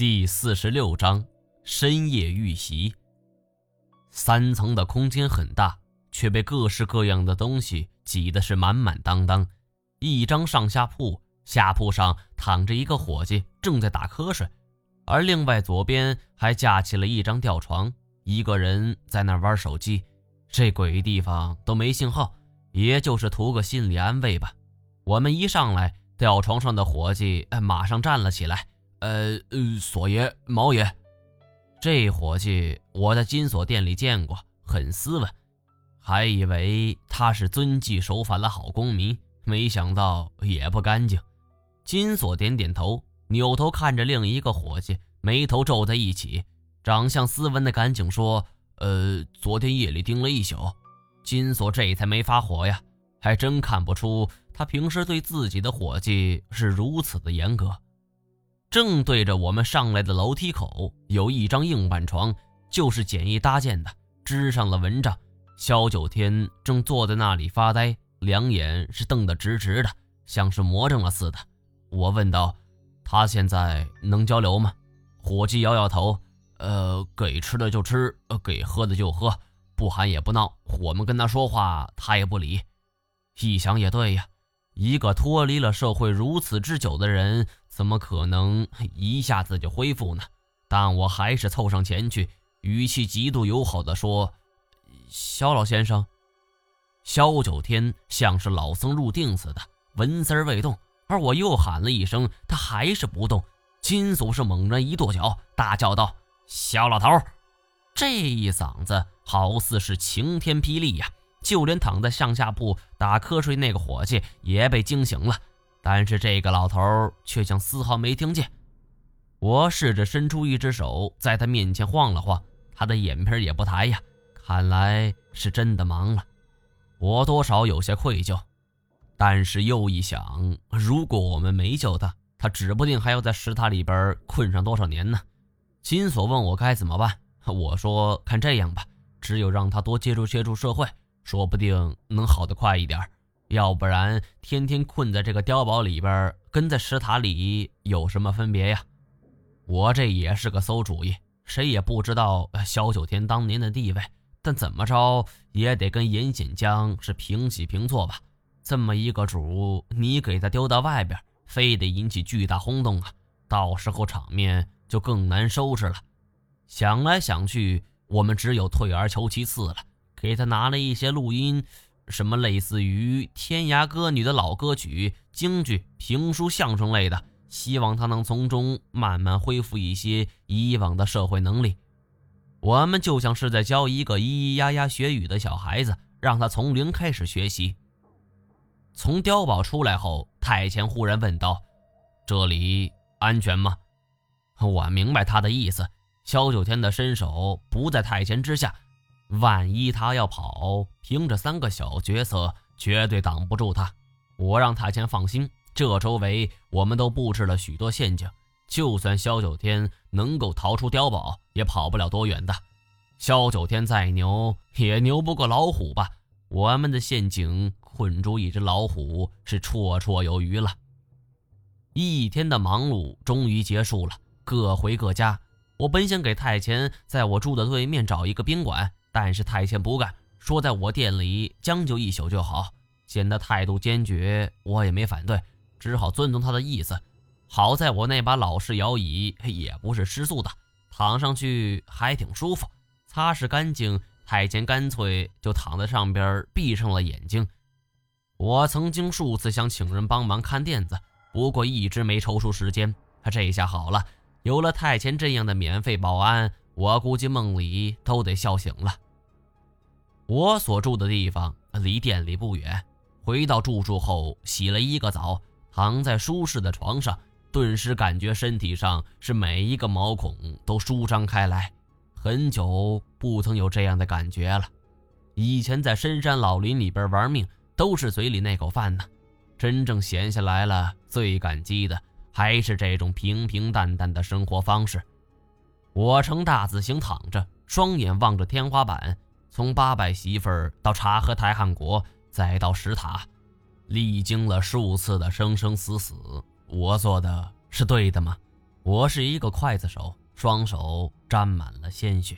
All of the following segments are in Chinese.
第四十六章深夜遇袭。三层的空间很大，却被各式各样的东西挤得是满满当当。一张上下铺，下铺上躺着一个伙计，正在打瞌睡，而另外左边还架起了一张吊床，一个人在那玩手机。这鬼地方都没信号，也就是图个心理安慰吧。我们一上来，吊床上的伙计马上站了起来。呃呃，锁爷、毛爷，这伙计我在金锁店里见过，很斯文，还以为他是遵纪守法的好公民，没想到也不干净。金锁点点头，扭头看着另一个伙计，眉头皱在一起，长相斯文的赶紧说：“呃，昨天夜里盯了一宿。”金锁这才没发火呀，还真看不出他平时对自己的伙计是如此的严格。正对着我们上来的楼梯口有一张硬板床，就是简易搭建的，支上了蚊帐。萧九天正坐在那里发呆，两眼是瞪得直直的，像是魔怔了似的。我问道：“他现在能交流吗？”伙计摇摇头：“呃，给吃的就吃，呃，给喝的就喝，不喊也不闹。我们跟他说话，他也不理。”一想也对呀。一个脱离了社会如此之久的人，怎么可能一下子就恢复呢？但我还是凑上前去，语气极度友好地说：“肖老先生。”肖九天像是老僧入定似的，纹丝未动。而我又喊了一声，他还是不动。金锁是猛然一跺脚，大叫道：“肖老头！”这一嗓子好似是晴天霹雳呀！就连躺在上下铺打瞌睡那个伙计也被惊醒了，但是这个老头却像丝毫没听见。我试着伸出一只手在他面前晃了晃，他的眼皮也不抬呀，看来是真的忙了。我多少有些愧疚，但是又一想，如果我们没救他，他指不定还要在石塔里边困上多少年呢。金锁问我该怎么办，我说看这样吧，只有让他多接触接触社会。说不定能好得快一点，要不然天天困在这个碉堡里边，跟在石塔里有什么分别呀？我这也是个馊主意，谁也不知道萧九天当年的地位，但怎么着也得跟严锦江是平起平坐吧？这么一个主，你给他丢到外边，非得引起巨大轰动啊！到时候场面就更难收拾了。想来想去，我们只有退而求其次了。给他拿了一些录音，什么类似于天涯歌女的老歌曲、京剧、评书、相声类的，希望他能从中慢慢恢复一些以往的社会能力。我们就像是在教一个咿咿呀呀学语的小孩子，让他从零开始学习。从碉堡出来后，太前忽然问道：“这里安全吗？”我明白他的意思，萧九天的身手不在太前之下。万一他要跑，凭着三个小角色绝对挡不住他。我让太监放心，这周围我们都布置了许多陷阱，就算萧九天能够逃出碉堡，也跑不了多远的。萧九天再牛，也牛不过老虎吧？我们的陷阱困住一只老虎是绰绰有余了。一天的忙碌终于结束了，各回各家。我本想给太监在我住的对面找一个宾馆。但是太监不干，说在我店里将就一宿就好。显得态度坚决，我也没反对，只好遵从他的意思。好在我那把老式摇椅也不是失速的，躺上去还挺舒服。擦拭干净，太监干脆就躺在上边，闭上了眼睛。我曾经数次想请人帮忙看店子，不过一直没抽出时间。这下好了，有了太监这样的免费保安。我估计梦里都得笑醒了。我所住的地方离店里不远，回到住处后洗了一个澡，躺在舒适的床上，顿时感觉身体上是每一个毛孔都舒张开来。很久不曾有这样的感觉了。以前在深山老林里边玩命，都是嘴里那口饭呢。真正闲下来了，最感激的还是这种平平淡淡的生活方式。我呈大字形躺着，双眼望着天花板。从八百媳妇儿到察合台汗国，再到石塔，历经了数次的生生死死，我做的是对的吗？我是一个刽子手，双手沾满了鲜血，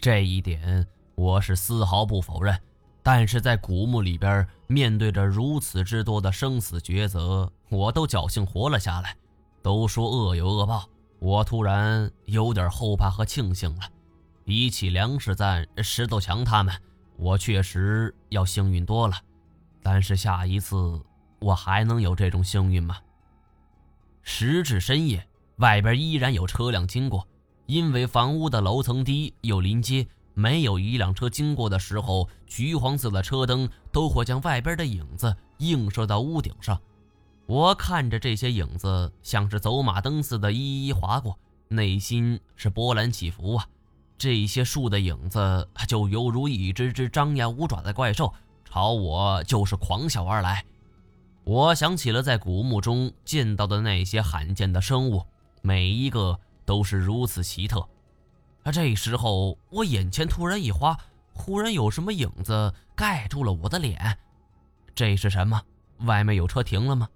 这一点我是丝毫不否认。但是在古墓里边，面对着如此之多的生死抉择，我都侥幸活了下来。都说恶有恶报，我突然有点后怕和庆幸了。比起梁世赞、石头强他们，我确实要幸运多了。但是下一次，我还能有这种幸运吗？时至深夜，外边依然有车辆经过，因为房屋的楼层低又临街，没有一辆车经过的时候，橘黄色的车灯都会将外边的影子映射到屋顶上。我看着这些影子，像是走马灯似的，一一划过，内心是波澜起伏啊。这些树的影子就犹如一只只张牙舞爪的怪兽，朝我就是狂笑而来。我想起了在古墓中见到的那些罕见的生物，每一个都是如此奇特。而这时候，我眼前突然一花，忽然有什么影子盖住了我的脸。这是什么？外面有车停了吗？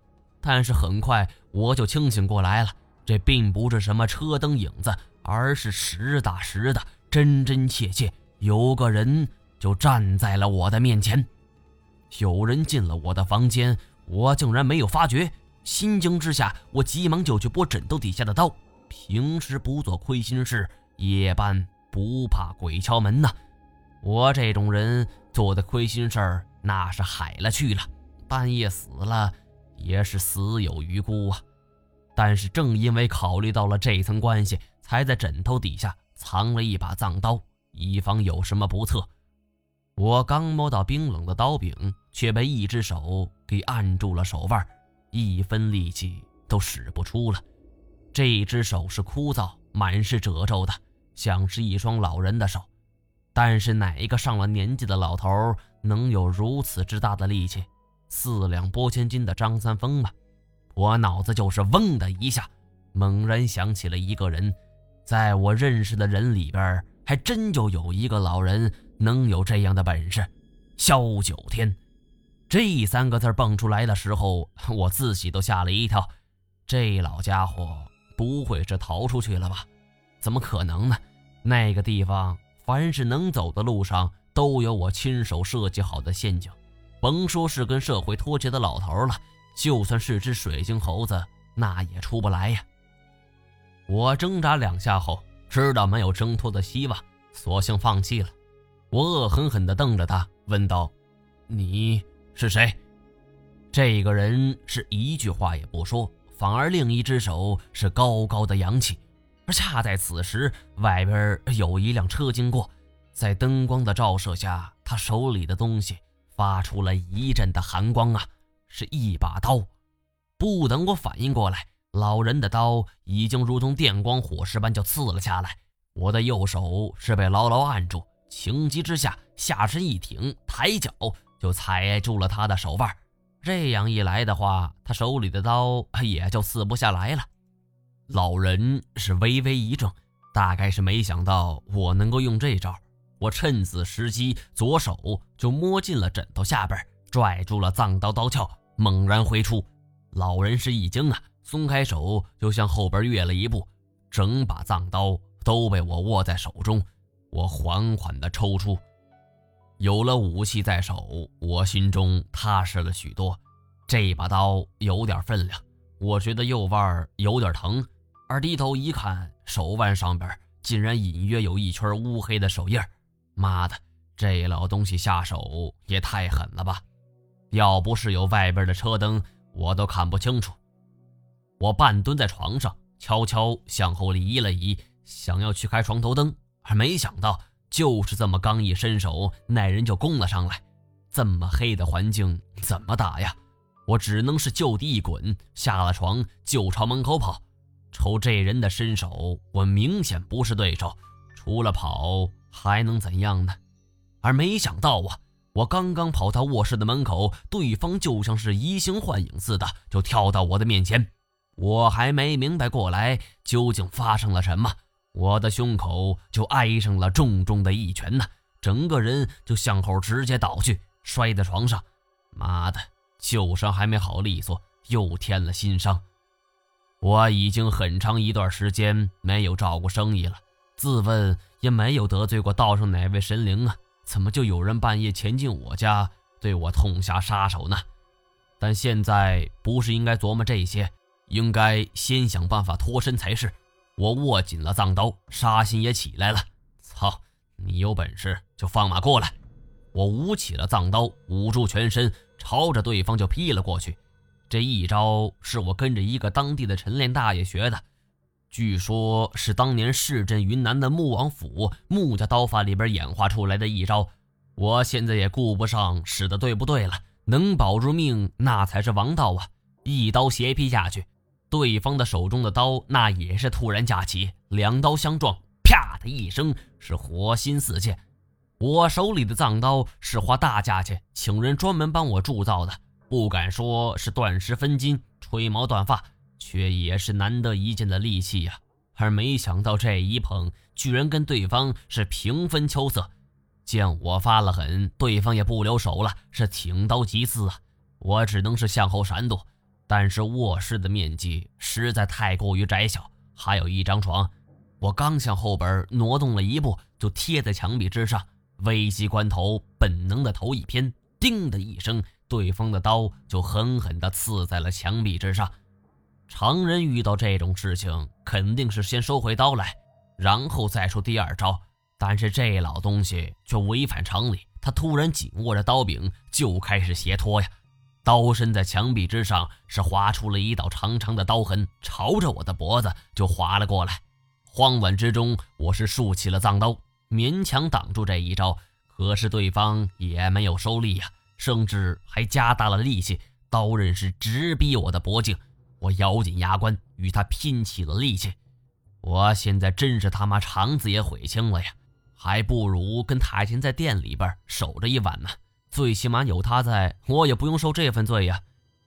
但是很快我就清醒过来了，这并不是什么车灯影子，而是实打实的、真真切切，有个人就站在了我的面前。有人进了我的房间，我竟然没有发觉。心惊之下，我急忙就去拨枕头底下的刀。平时不做亏心事，夜半不怕鬼敲门呐。我这种人做的亏心事儿那是海了去了，半夜死了。也是死有余辜啊！但是正因为考虑到了这层关系，才在枕头底下藏了一把藏刀，以防有什么不测。我刚摸到冰冷的刀柄，却被一只手给按住了手腕，一分力气都使不出了。这只手是枯燥、满是褶皱的，像是一双老人的手。但是哪一个上了年纪的老头能有如此之大的力气？四两拨千斤的张三丰吗？我脑子就是嗡的一下，猛然想起了一个人，在我认识的人里边，还真就有一个老人能有这样的本事。萧九天，这三个字蹦出来的时候，我自己都吓了一跳。这老家伙不会是逃出去了吧？怎么可能呢？那个地方，凡是能走的路上，都有我亲手设计好的陷阱。甭说是跟社会脱节的老头了，就算是只水晶猴子，那也出不来呀。我挣扎两下后，知道没有挣脱的希望，索性放弃了。我恶狠狠地瞪着他，问道：“你是谁？”这个人是一句话也不说，反而另一只手是高高的扬起。而恰在此时，外边有一辆车经过，在灯光的照射下，他手里的东西。发出了一阵的寒光啊，是一把刀。不等我反应过来，老人的刀已经如同电光火石般就刺了下来。我的右手是被牢牢按住，情急之下下身一挺，抬脚就踩住了他的手腕。这样一来的话，他手里的刀也就刺不下来了。老人是微微一怔，大概是没想到我能够用这招。我趁此时机，左手就摸进了枕头下边，拽住了藏刀刀鞘，猛然挥出。老人是一惊啊，松开手就向后边跃了一步，整把藏刀都被我握在手中。我缓缓地抽出，有了武器在手，我心中踏实了许多。这把刀有点分量，我觉得右腕有点疼，而低头一看，手腕上边竟然隐约有一圈乌黑的手印儿。妈的，这老东西下手也太狠了吧！要不是有外边的车灯，我都看不清楚。我半蹲在床上，悄悄向后移了移，想要去开床头灯，而没想到就是这么刚一伸手，那人就攻了上来。这么黑的环境怎么打呀？我只能是就地一滚，下了床就朝门口跑。瞅这人的身手，我明显不是对手，除了跑。还能怎样呢？而没想到啊，我刚刚跑到卧室的门口，对方就像是移形换影似的，就跳到我的面前。我还没明白过来究竟发生了什么，我的胸口就挨上了重重的一拳呢，整个人就向后直接倒去，摔在床上。妈的，旧伤还没好利索，又添了新伤。我已经很长一段时间没有照顾生意了，自问也没有得罪过道上哪位神灵啊，怎么就有人半夜潜进我家，对我痛下杀手呢？但现在不是应该琢磨这些，应该先想办法脱身才是。我握紧了藏刀，杀心也起来了。操，你有本事就放马过来！我舞起了藏刀，捂住全身，朝着对方就劈了过去。这一招是我跟着一个当地的晨练大爷学的，据说是当年市镇云南的穆王府穆家刀法里边演化出来的一招。我现在也顾不上使的对不对了，能保住命那才是王道啊！一刀斜劈下去，对方的手中的刀那也是突然架起，两刀相撞，啪的一声是火星四溅。我手里的藏刀是花大价钱请人专门帮我铸造的。不敢说是断石分金、吹毛断发，却也是难得一见的利器呀。而没想到这一碰，居然跟对方是平分秋色。见我发了狠，对方也不留手了，是挺刀即刺啊。我只能是向后闪躲，但是卧室的面积实在太过于窄小，还有一张床。我刚向后边挪动了一步，就贴在墙壁之上。危急关头，本能的头一偏，叮的一声。对方的刀就狠狠地刺在了墙壁之上。常人遇到这种事情，肯定是先收回刀来，然后再出第二招。但是这老东西却违反常理，他突然紧握着刀柄就开始斜拖呀。刀身在墙壁之上是划出了一道长长的刀痕，朝着我的脖子就划了过来。慌乱之中，我是竖起了藏刀，勉强挡住这一招。可是对方也没有收力呀。甚至还加大了力气，刀刃是直逼我的脖颈。我咬紧牙关，与他拼起了力气。我现在真是他妈肠子也悔青了呀，还不如跟太监在店里边守着一晚呢。最起码有他在，我也不用受这份罪呀。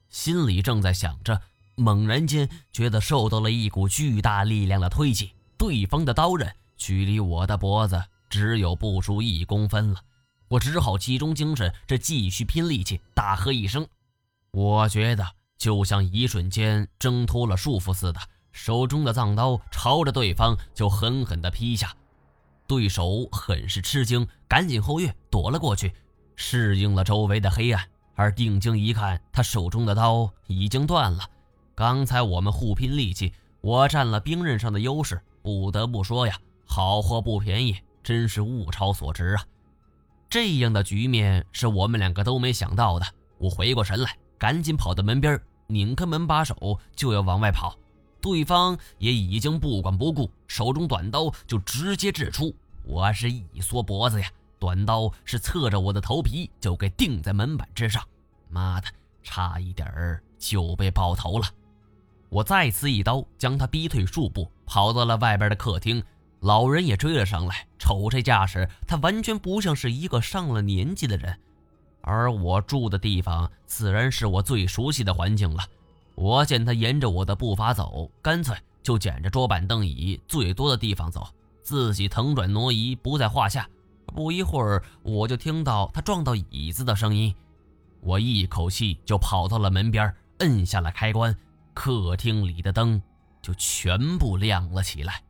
心里正在想着，猛然间觉得受到了一股巨大力量的推挤，对方的刀刃距离我的脖子只有不足一公分了。我只好集中精神，这继续拼力气，大喝一声。我觉得就像一瞬间挣脱了束缚似的，手中的藏刀朝着对方就狠狠地劈下。对手很是吃惊，赶紧后跃躲了过去，适应了周围的黑暗。而定睛一看，他手中的刀已经断了。刚才我们互拼力气，我占了兵刃上的优势，不得不说呀，好货不便宜，真是物超所值啊。这样的局面是我们两个都没想到的。我回过神来，赶紧跑到门边，拧开门把手就要往外跑。对方也已经不管不顾，手中短刀就直接掷出。我是一缩脖子呀，短刀是侧着我的头皮就给钉在门板之上。妈的，差一点儿就被爆头了！我再次一刀将他逼退数步，跑到了外边的客厅。老人也追了上来，瞅这架势，他完全不像是一个上了年纪的人。而我住的地方自然是我最熟悉的环境了。我见他沿着我的步伐走，干脆就捡着桌板凳椅最多的地方走，自己腾转挪移不在话下。不一会儿，我就听到他撞到椅子的声音。我一口气就跑到了门边，摁下了开关，客厅里的灯就全部亮了起来。